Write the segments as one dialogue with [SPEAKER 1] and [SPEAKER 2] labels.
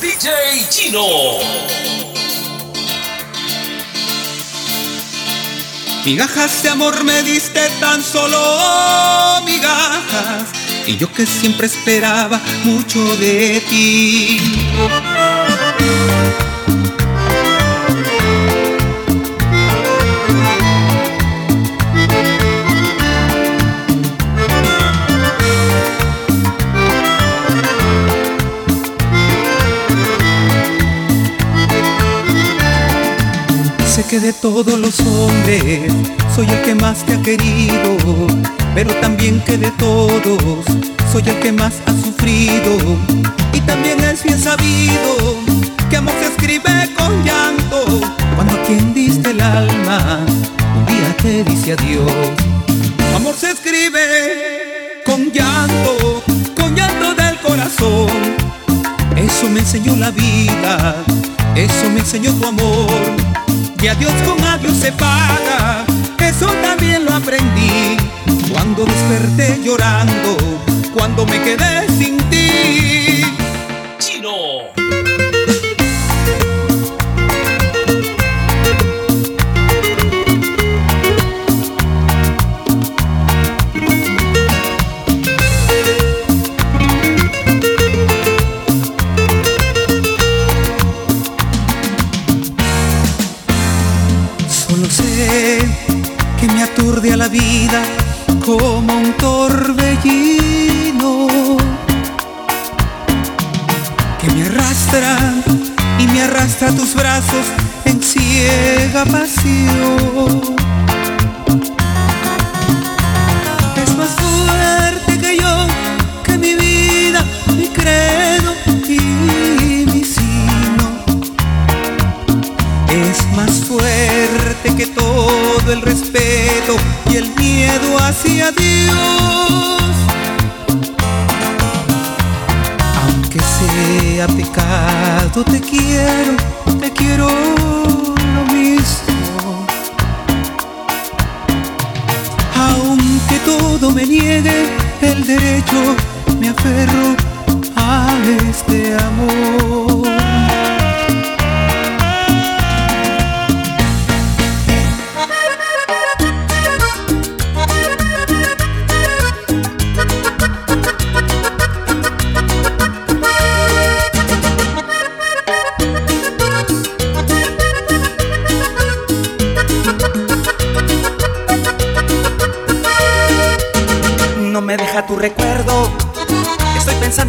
[SPEAKER 1] DJ Chino.
[SPEAKER 2] Migajas de amor me diste tan solo migajas y yo que siempre esperaba mucho de ti. Que de todos los hombres soy el que más te ha querido, pero también que de todos soy el que más ha sufrido. Y también es bien sabido que amor se escribe con llanto, cuando a quien diste el alma un día te dice adiós. Amor se escribe con llanto, con llanto del corazón. Eso me enseñó la vida, eso me enseñó tu amor. Y adiós con adiós se paga, tus brazos en ciega pasión. Sea pecado, te quiero, te quiero lo mismo. Aunque todo me niegue el derecho, me aferro a este amor.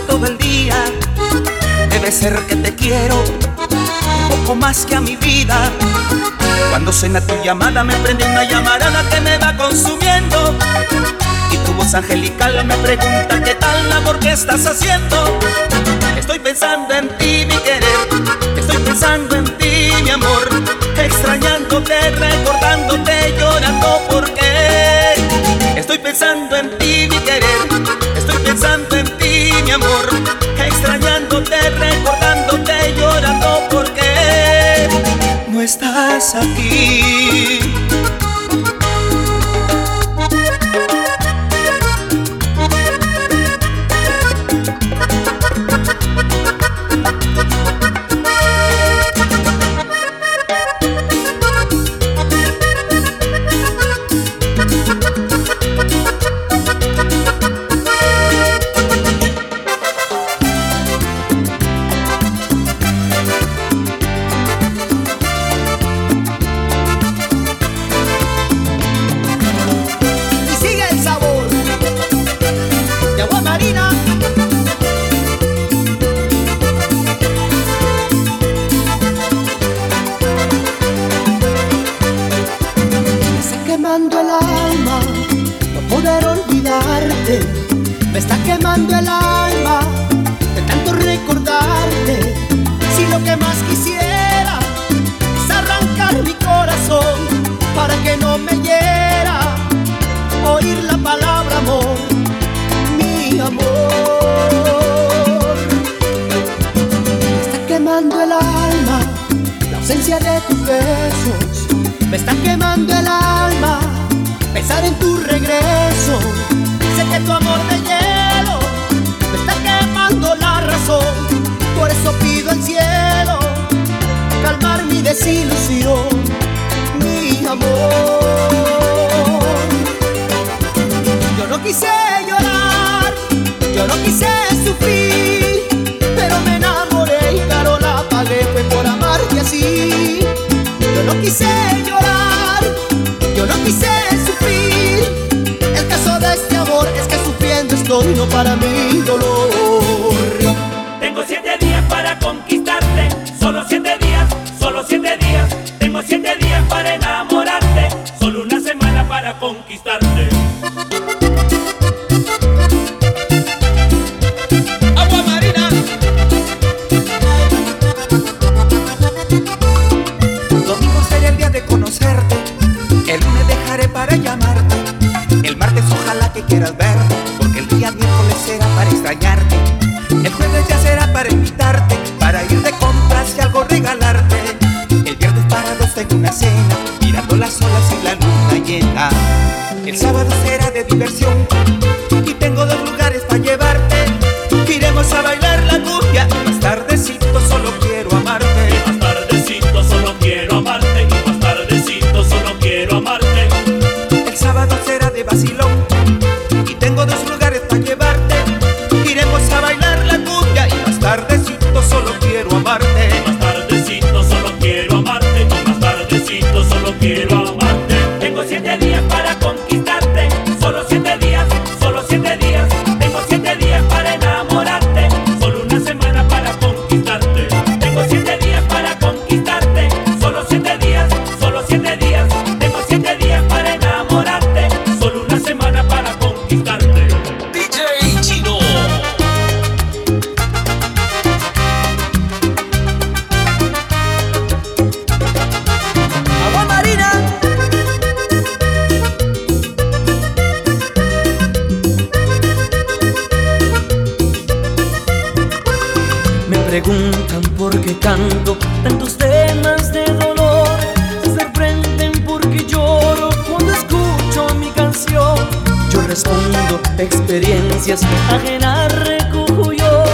[SPEAKER 3] Todo el día. Debe ser que te quiero poco más que a mi vida. Cuando suena tu llamada me prende una llamarada que me va consumiendo. Y tu voz angelical me pregunta qué tal amor que estás haciendo. Estoy pensando en ti, mi querer. Estoy pensando en ti, mi amor. Extrañándote, recordándote, llorando porque estoy pensando en ti, mi querer. Estoy pensando en ti, amor. Extrañándote, recordándote, llorando porque no estás aquí.
[SPEAKER 4] Pero me enamoré y carola pagué fue por amarte así. Yo no quise llorar, yo no quise sufrir. El caso de este amor es que sufriendo estoy no para mi dolor.
[SPEAKER 5] Tengo siete días para conquistarte, solo siete días, solo siete días. Tengo siete días para enamorarte, solo una semana para conquistarte.
[SPEAKER 6] respondo experiencias ajenas recojo yo,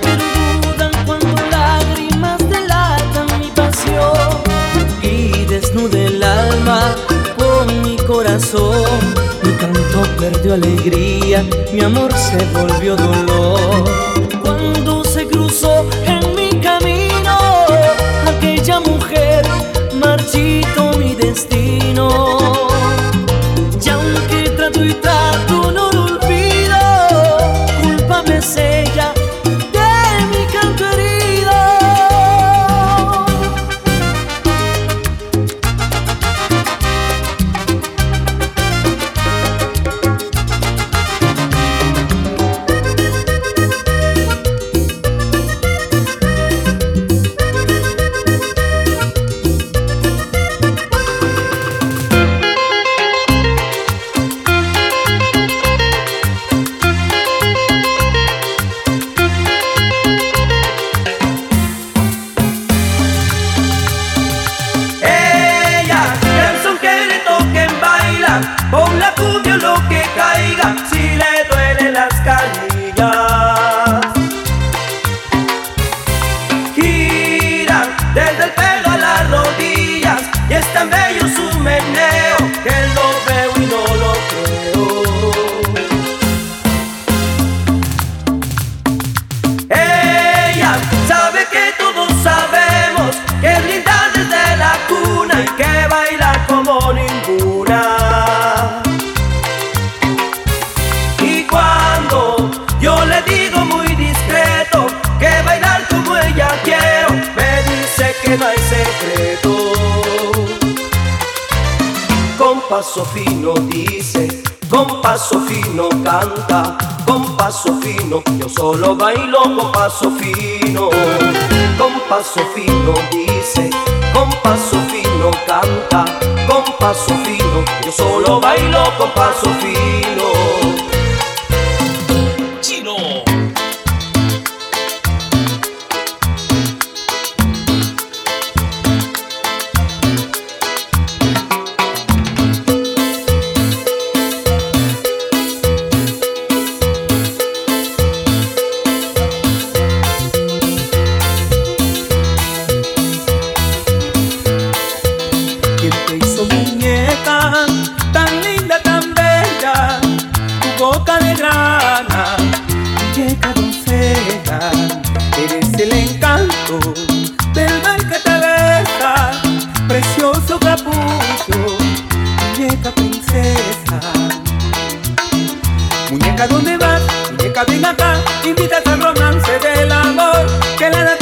[SPEAKER 6] pero dudan cuando lágrimas delatan mi pasión y desnudo el alma con mi corazón. Mi canto perdió alegría, mi amor se volvió dolor. Cuando se cruzó en mi camino aquella mujer, marchito mi destino.
[SPEAKER 7] Pon la cumbia lo que caiga. paso fino dice, con paso fino canta, con paso fino, yo solo bailo con paso fino, con paso fino dice, con paso fino canta, con paso fino, yo solo bailo con paso fino.
[SPEAKER 2] del mar que te besa, precioso capullo, muñeca princesa. Muñeca, ¿dónde vas? Muñeca, ven acá, invitas al romance del amor que la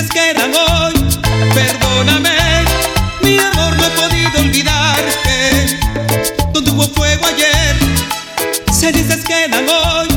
[SPEAKER 2] cenizas quedan hoy. Perdóname, mi amor, no he podido olvidarte. Donde hubo fuego ayer, cenizas quedan hoy.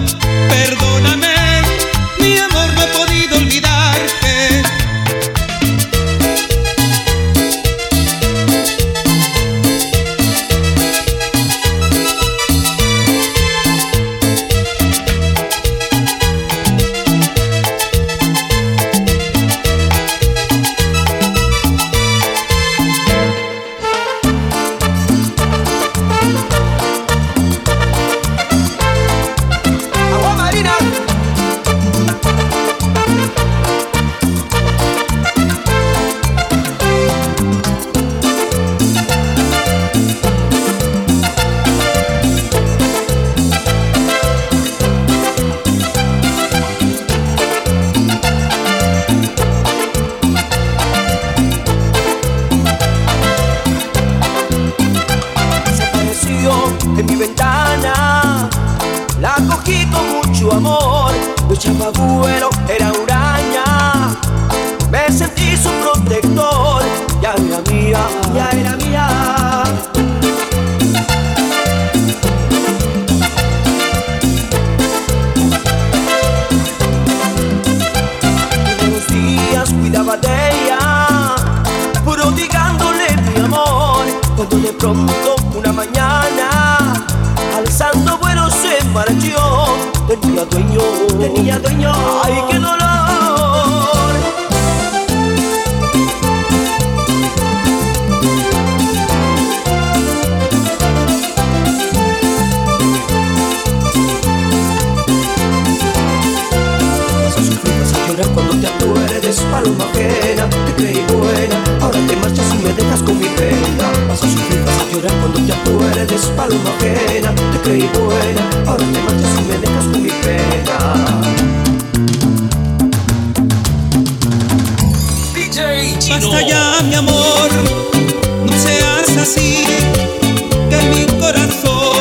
[SPEAKER 2] Mi
[SPEAKER 7] ventana. La cogí con mucho amor, no echaba vuelo, era huraña. Me sentí su protector, ya era mía, ya era mía. Los días cuidaba de ella, prodigándole mi amor. Cuando de pronto tenía dueño, tenía dueño. Ay, qué dolor. Sufrir, vas a llorar cuando te acuerdes Paloma ajena, te creí buena Ahora te marchas y me dejas con mi pena vas a llorar cuando te acuerdes Paloma ajena, te creí buena Ahora te marchas y me dejas con mi pena
[SPEAKER 5] DJ Chino.
[SPEAKER 2] Basta ya, mi amor, no seas así, que mi corazón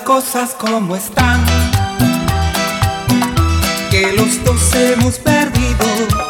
[SPEAKER 2] cosas como están, que los dos hemos perdido.